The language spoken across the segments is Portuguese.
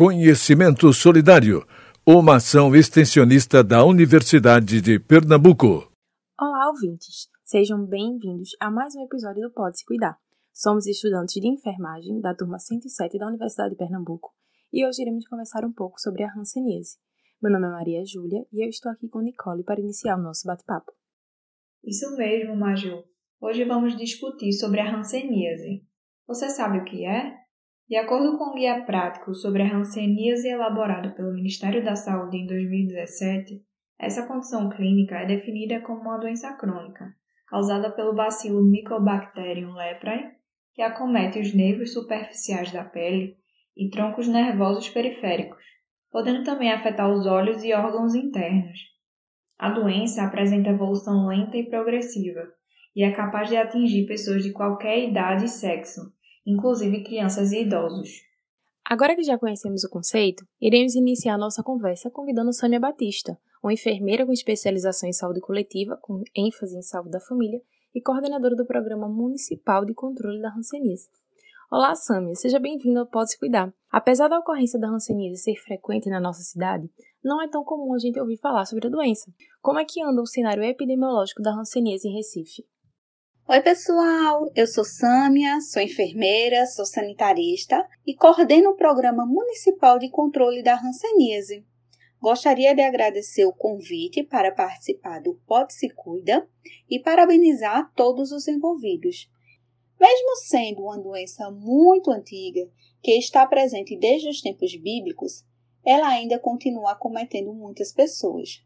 Conhecimento Solidário, uma ação extensionista da Universidade de Pernambuco. Olá, ouvintes! Sejam bem-vindos a mais um episódio do Pode Se Cuidar. Somos estudantes de enfermagem da turma 107 da Universidade de Pernambuco e hoje iremos conversar um pouco sobre a hanseníase. Meu nome é Maria Júlia e eu estou aqui com Nicole para iniciar o nosso bate-papo. Isso mesmo, Maju. Hoje vamos discutir sobre a hanseníase. Você sabe o que é? De acordo com o guia prático sobre a hanseníase elaborado pelo Ministério da Saúde em 2017, essa condição clínica é definida como uma doença crônica, causada pelo bacilo Mycobacterium leprae, que acomete os nervos superficiais da pele e troncos nervosos periféricos, podendo também afetar os olhos e órgãos internos. A doença apresenta evolução lenta e progressiva e é capaz de atingir pessoas de qualquer idade e sexo, inclusive crianças e idosos. Agora que já conhecemos o conceito, iremos iniciar nossa conversa convidando Sâmia Batista, uma enfermeira com especialização em saúde coletiva, com ênfase em saúde da família, e coordenadora do Programa Municipal de Controle da Hanseníase. Olá, Sâmia, seja bem-vinda ao Pode Se Cuidar. Apesar da ocorrência da hanseníase ser frequente na nossa cidade, não é tão comum a gente ouvir falar sobre a doença. Como é que anda o cenário epidemiológico da hanseníase em Recife? Oi, pessoal! Eu sou Sâmia, sou enfermeira, sou sanitarista e coordeno o Programa Municipal de Controle da Hanseníase. Gostaria de agradecer o convite para participar do Pode Se Cuida e parabenizar todos os envolvidos. Mesmo sendo uma doença muito antiga, que está presente desde os tempos bíblicos, ela ainda continua acometendo muitas pessoas.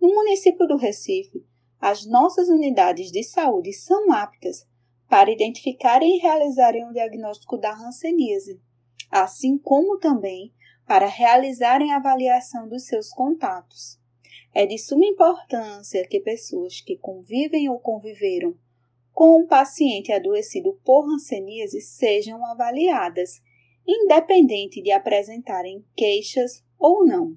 No município do Recife, as nossas unidades de saúde são aptas para identificarem e realizarem o diagnóstico da hanseníase, assim como também para realizarem a avaliação dos seus contatos. É de suma importância que pessoas que convivem ou conviveram com um paciente adoecido por hanseníase sejam avaliadas, independente de apresentarem queixas ou não.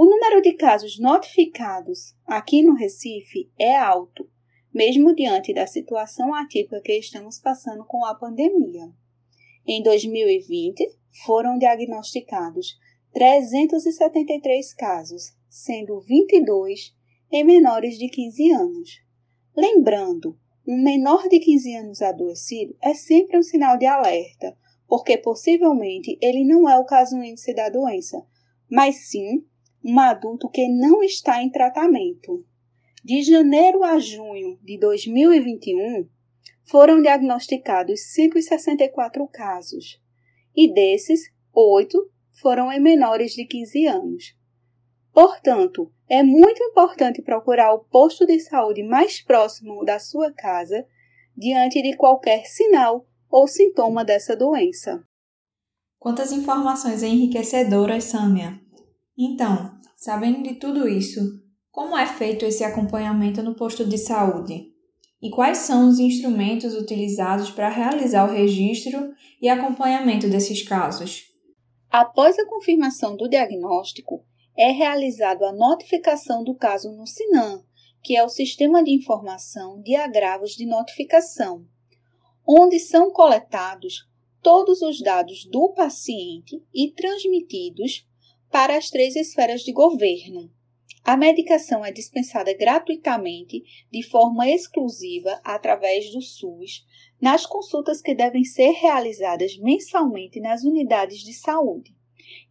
O número de casos notificados aqui no Recife é alto, mesmo diante da situação atípica que estamos passando com a pandemia. Em 2020, foram diagnosticados 373 casos, sendo 22 em menores de 15 anos. Lembrando um menor de 15 anos adoecido é sempre um sinal de alerta, porque possivelmente ele não é o caso índice da doença, mas sim um adulto que não está em tratamento. De janeiro a junho de 2021, foram diagnosticados 164 casos, e desses, oito foram em menores de 15 anos. Portanto, é muito importante procurar o posto de saúde mais próximo da sua casa diante de qualquer sinal ou sintoma dessa doença. Quantas informações enriquecedoras, Sâmia! Então, sabendo de tudo isso, como é feito esse acompanhamento no posto de saúde? E quais são os instrumentos utilizados para realizar o registro e acompanhamento desses casos? Após a confirmação do diagnóstico, é realizado a notificação do caso no SINAM, que é o Sistema de Informação de Agravos de Notificação, onde são coletados todos os dados do paciente e transmitidos para as três esferas de governo. A medicação é dispensada gratuitamente, de forma exclusiva, através do SUS, nas consultas que devem ser realizadas mensalmente nas unidades de saúde.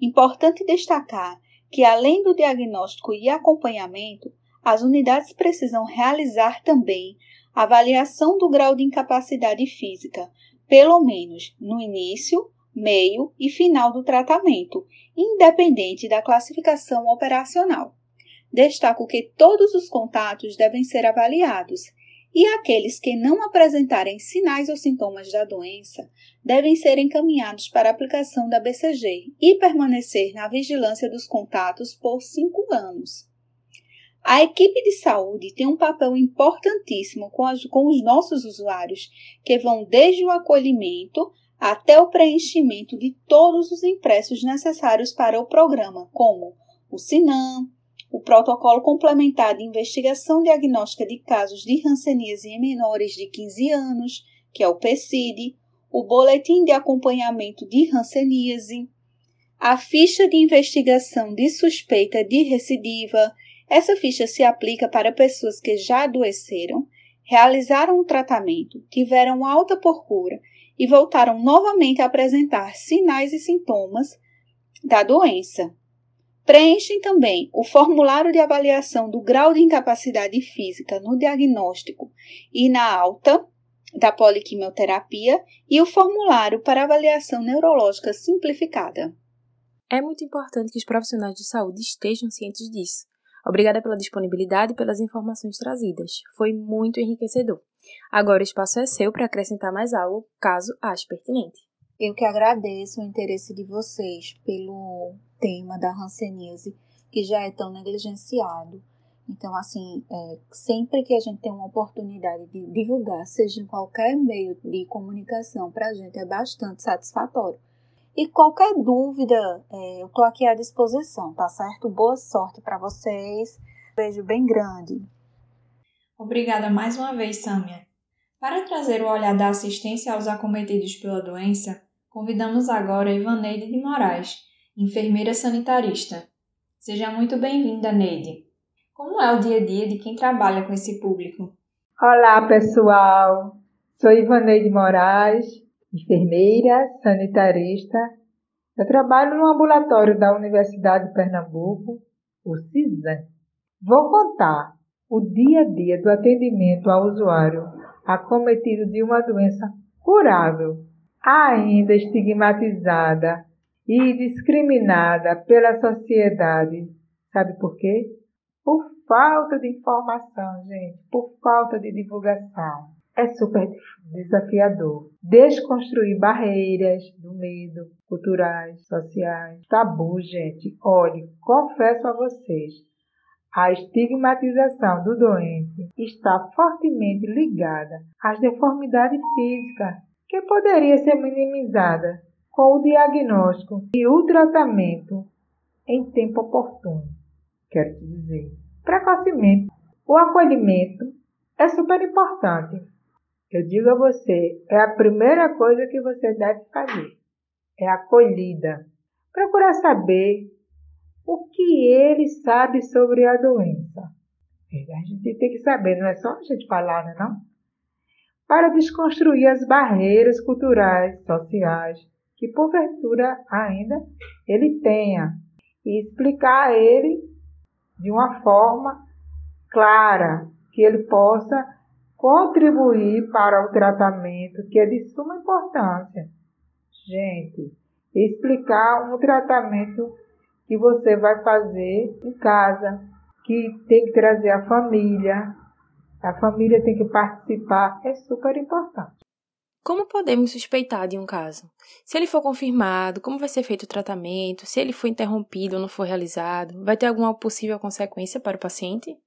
Importante destacar que, além do diagnóstico e acompanhamento, as unidades precisam realizar também avaliação do grau de incapacidade física, pelo menos no início, meio e final do tratamento, independente da classificação operacional. Destaco que todos os contatos devem ser avaliados e aqueles que não apresentarem sinais ou sintomas da doença devem ser encaminhados para aplicação da BCG e permanecer na vigilância dos contatos por cinco anos. A equipe de saúde tem um papel importantíssimo com, as, com os nossos usuários, que vão desde o acolhimento até o preenchimento de todos os impressos necessários para o programa, como o SINAM, o Protocolo Complementar de Investigação Diagnóstica de Casos de Hanseníase em Menores de 15 anos, que é o PCID, o Boletim de Acompanhamento de Hanseníase, A ficha de investigação de suspeita de recidiva. Essa ficha se aplica para pessoas que já adoeceram, realizaram o tratamento, tiveram alta por cura e voltaram novamente a apresentar sinais e sintomas da doença. Preenchem também o formulário de avaliação do grau de incapacidade física no diagnóstico e na alta da poliquimioterapia e o formulário para avaliação neurológica simplificada. É muito importante que os profissionais de saúde estejam cientes disso. Obrigada pela disponibilidade e pelas informações trazidas. Foi muito enriquecedor. Agora o espaço é seu para acrescentar mais algo, caso ache pertinente. Eu que agradeço o interesse de vocês pelo tema da hanseníase, que já é tão negligenciado. Então, assim, é, sempre que a gente tem uma oportunidade de divulgar, seja em qualquer meio de comunicação, para a gente é bastante satisfatório. E qualquer dúvida, é, eu estou aqui à disposição, tá certo? Boa sorte para vocês. Beijo bem grande. Obrigada mais uma vez, Sâmia. Para trazer o olhar da assistência aos acometidos pela doença, convidamos agora Ivaneide de Moraes, enfermeira sanitarista. Seja muito bem-vinda, Neide. Como é o dia a dia de quem trabalha com esse público? Olá, pessoal. Sou Ivaneide Moraes, enfermeira sanitarista. Eu trabalho no ambulatório da Universidade de Pernambuco, o CISAM. Vou contar o dia a dia do atendimento ao usuário acometido de uma doença curável ainda estigmatizada e discriminada pela sociedade. Sabe por quê? Por falta de informação, gente, por falta de divulgação. É super desafiador. Desconstruir barreiras do medo, culturais, sociais, tabu, gente. Olhe, confesso a vocês, a estigmatização do doente está fortemente ligada às deformidades físicas que poderia ser minimizada com o diagnóstico e o tratamento em tempo oportuno. Quero te dizer, precocemente, o acolhimento é super importante. Eu digo a você, é a primeira coisa que você deve fazer. É acolhida. Procurar saber o que ele sabe sobre a doença. A gente tem que saber, não é só a gente falar, não é não? para desconstruir as barreiras culturais, sociais, que porventura ainda ele tenha, e explicar a ele de uma forma clara, que ele possa contribuir para o tratamento, que é de suma importância. Gente, explicar um tratamento que você vai fazer em casa, que tem que trazer a família, a família tem que participar, é super importante. Como podemos suspeitar de um caso? Se ele for confirmado, como vai ser feito o tratamento? Se ele for interrompido ou não for realizado, vai ter alguma possível consequência para o paciente?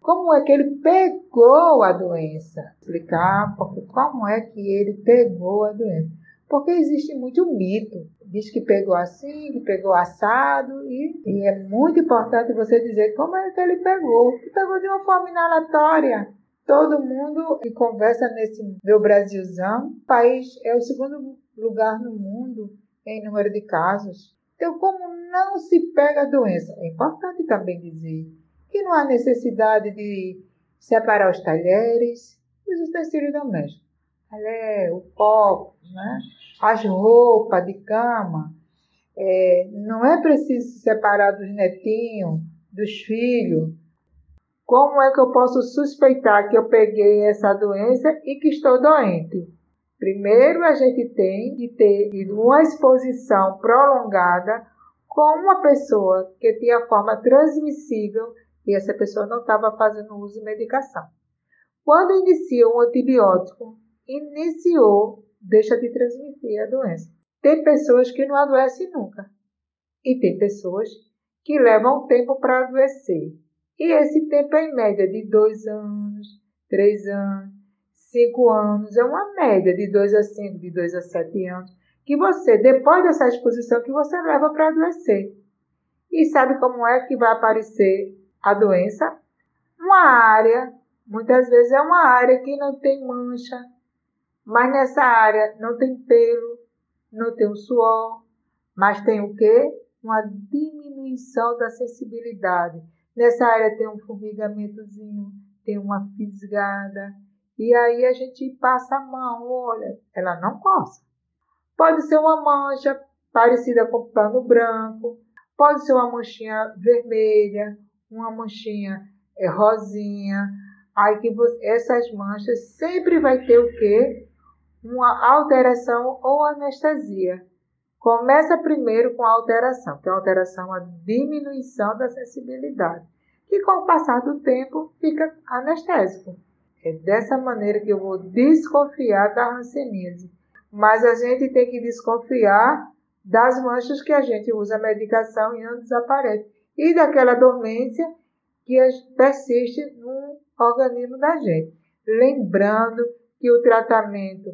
Como é que ele pegou a doença? Explicar porque como é que ele pegou a doença. Porque existe muito mito. Diz que pegou assim, que pegou assado, e, e é muito importante você dizer como é que ele pegou. Ele pegou de uma forma inalatória. Todo mundo que conversa nesse meu Brasilzão, o país é o segundo lugar no mundo em número de casos. Então, como não se pega a doença? É importante também dizer que não há necessidade de separar os talheres, os utensílios domésticos é, o copo, né? as roupas de cama. É, não é preciso separar dos netinhos, dos filhos. Como é que eu posso suspeitar que eu peguei essa doença e que estou doente? Primeiro, a gente tem que ter uma exposição prolongada com uma pessoa que tinha forma transmissível e essa pessoa não estava fazendo uso de medicação. Quando inicia um antibiótico, iniciou, deixa de transmitir a doença. Tem pessoas que não adoecem nunca. E tem pessoas que levam tempo para adoecer. E esse tempo é em média de dois anos, três anos, cinco anos. É uma média de dois a cinco, de dois a sete anos. Que você, depois dessa exposição, que você leva para adoecer. E sabe como é que vai aparecer a doença? Uma área, muitas vezes é uma área que não tem mancha, mas nessa área não tem pelo, não tem o suor, Mas tem o quê? Uma diminuição da sensibilidade. Nessa área tem um formigamentozinho, tem uma fisgada. E aí a gente passa a mão, olha, ela não coça. Pode ser uma mancha parecida com pano branco, pode ser uma manchinha vermelha, uma manchinha é, rosinha. Aí que você, essas manchas sempre vai ter o quê? Uma alteração ou anestesia. Começa primeiro com a alteração, que é a alteração, a diminuição da sensibilidade, que com o passar do tempo fica anestésico. É dessa maneira que eu vou desconfiar da hanseníase. Mas a gente tem que desconfiar das manchas que a gente usa a medicação e não desaparece. E daquela dormência que persiste no organismo da gente. Lembrando que o tratamento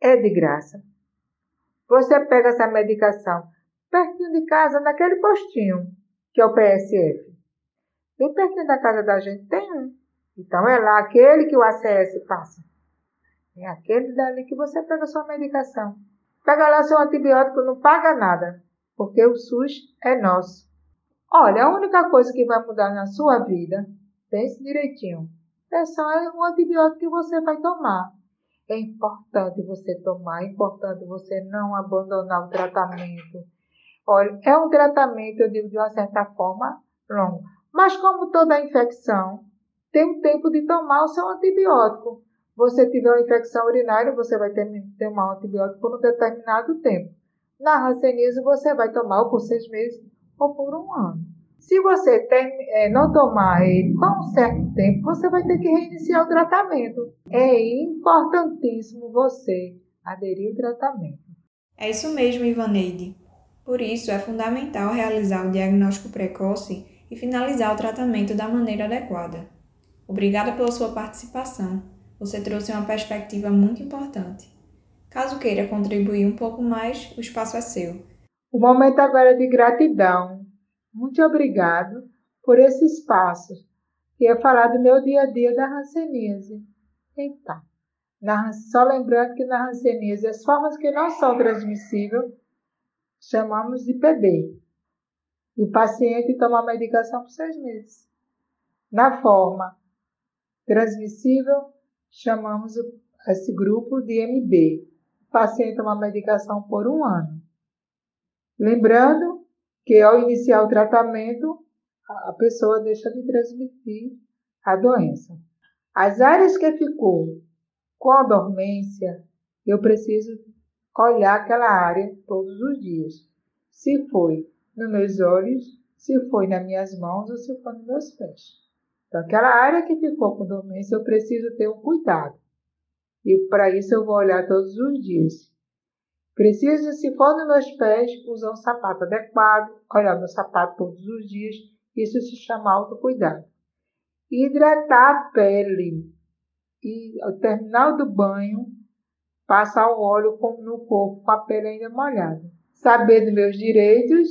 é de graça. Você pega essa medicação pertinho de casa, naquele postinho, que é o PSF. Bem pertinho da casa da gente tem um. Então é lá aquele que o ACS passa. É aquele dali que você pega sua medicação. Pega lá seu antibiótico, não paga nada, porque o SUS é nosso. Olha, a única coisa que vai mudar na sua vida, pense direitinho, é só o antibiótico que você vai tomar. É importante você tomar, é importante você não abandonar o tratamento. Olha, é um tratamento, eu digo de uma certa forma, longo. Mas como toda infecção, tem um tempo de tomar o seu antibiótico. Você tiver uma infecção urinária, você vai ter que tomar um antibiótico por um determinado tempo. Na ranceníase, você vai tomar ou por seis meses ou por um ano. Se você tem, é, não tomar ele por um certo tempo, você vai ter que reiniciar o tratamento. É importantíssimo você aderir ao tratamento. É isso mesmo, Ivaneide. Por isso, é fundamental realizar o diagnóstico precoce e finalizar o tratamento da maneira adequada. Obrigada pela sua participação. Você trouxe uma perspectiva muito importante. Caso queira contribuir um pouco mais, o espaço é seu. O momento agora é de gratidão. Muito obrigado por esse espaço. Ia falar do meu dia a dia da ranceníase. Então, na, só lembrando que na ranceníase as formas que não são transmissíveis chamamos de PD. O paciente toma a medicação por seis meses. Na forma transmissível, chamamos esse grupo de MB. O paciente toma medicação por um ano. Lembrando que ao iniciar o tratamento, a pessoa deixa de transmitir a doença. As áreas que ficou com a dormência, eu preciso olhar aquela área todos os dias. Se foi nos meus olhos, se foi nas minhas mãos ou se foi nos meus pés. Então, aquela área que ficou com dormência, eu preciso ter um cuidado. E para isso eu vou olhar todos os dias. Preciso, se for nos meus pés, usar um sapato adequado, olhar meu sapato todos os dias. Isso se chama autocuidado. Hidratar a pele. E ao terminar do banho, passar o óleo no corpo com a pele ainda molhada. Saber dos meus direitos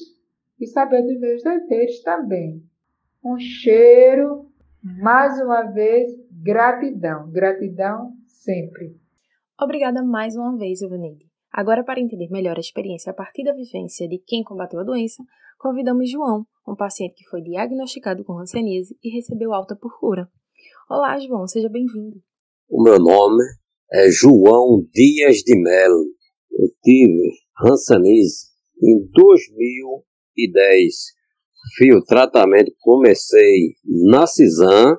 e saber dos meus deveres também. Um cheiro mais uma vez, gratidão. Gratidão sempre. Obrigada mais uma vez, Ivaneide. Agora, para entender melhor a experiência a partir da vivência de quem combateu a doença, convidamos João, um paciente que foi diagnosticado com hanseníase e recebeu alta por cura. Olá, João, seja bem-vindo. O meu nome é João Dias de Melo. Eu tive hanseníase em 2010 Fiz o tratamento, comecei na Cisan,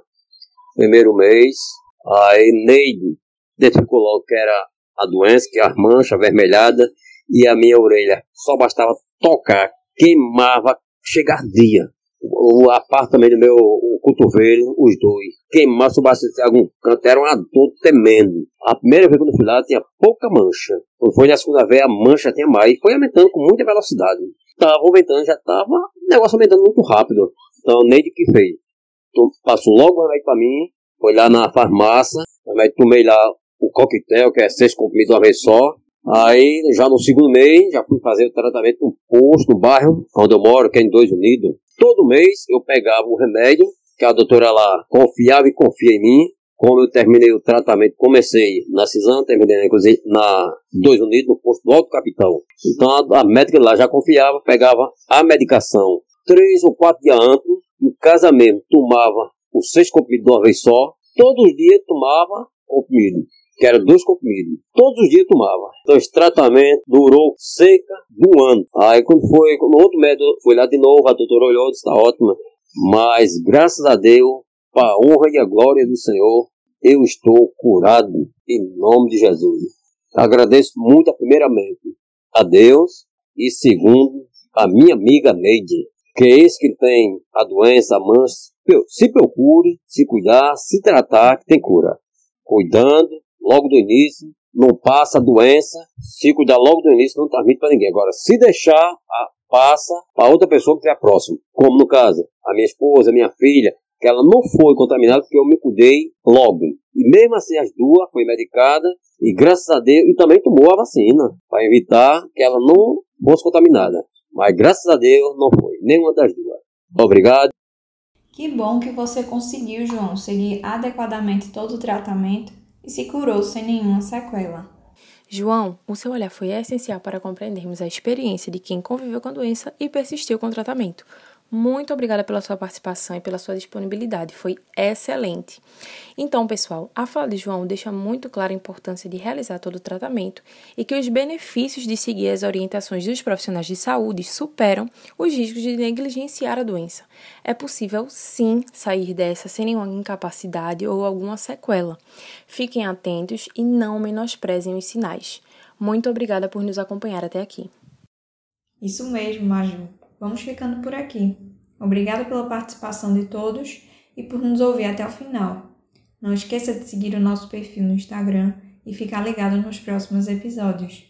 primeiro mês, aí Neide identificou logo que era a doença, que é a mancha avermelhada, e a minha orelha só bastava tocar, queimava, chegar dia. A parte também do meu cotovelo, os dois. Queimava, se bastante algum canto, era uma dor tremendo. A primeira vez que eu fui lá tinha pouca mancha. Quando foi na segunda vez, a mancha tinha mais. Foi aumentando com muita velocidade estava aumentando, já estava o negócio aumentando muito rápido. Então, nem de que fez. Então, passou logo o remédio para mim, foi lá na farmácia, remédio, tomei lá o coquetel, que é seis comprimidos uma vez só. Aí, já no segundo mês, já fui fazer o tratamento no posto, no bairro, onde eu moro, que é em Dois Unidos. Todo mês eu pegava o remédio, que a doutora lá confiava e confia em mim. como eu terminei o tratamento, comecei na Cisão, terminei inclusive na Dois Unidos, no posto do Alto Capitão. Então a, a médica lá já confiava, pegava a medicação três ou quatro dias antes, em casa mesmo, tomava os seis comprimidos de uma vez só, todos os dias tomava comprimido, que era dois comprimidos, todos os dias tomava. Então esse tratamento durou cerca de um ano. Aí quando foi, quando outro médico foi lá de novo, a doutora olhou, disse, está ótima, mas graças a Deus para a honra e a glória do Senhor, eu estou curado em nome de Jesus. Agradeço muito, primeiramente, a Deus e, segundo, a minha amiga Neide, que é esse que tem a doença, a mancha. Se procure, se cuidar, se tratar, que tem cura. Cuidando, logo do início, não passa a doença, se cuidar logo do início, não transmite para ninguém. Agora, se deixar, passa para outra pessoa que estiver próximo. Como no caso, a minha esposa, a minha filha, que ela não foi contaminada porque eu me cuidei logo. E mesmo assim as duas foi medicada e graças a Deus, e também tomou a vacina para evitar que ela não fosse contaminada. Mas graças a Deus não foi, nenhuma das duas. Obrigado. Que bom que você conseguiu, João, seguir adequadamente todo o tratamento e se curou sem nenhuma sequela. João, o seu olhar foi essencial para compreendermos a experiência de quem conviveu com a doença e persistiu com o tratamento. Muito obrigada pela sua participação e pela sua disponibilidade, foi excelente. Então, pessoal, a fala de João deixa muito clara a importância de realizar todo o tratamento e que os benefícios de seguir as orientações dos profissionais de saúde superam os riscos de negligenciar a doença. É possível, sim, sair dessa sem nenhuma incapacidade ou alguma sequela. Fiquem atentos e não menosprezem os sinais. Muito obrigada por nos acompanhar até aqui. Isso mesmo, Maju. Vamos ficando por aqui. Obrigada pela participação de todos e por nos ouvir até o final. Não esqueça de seguir o nosso perfil no Instagram e ficar ligado nos próximos episódios.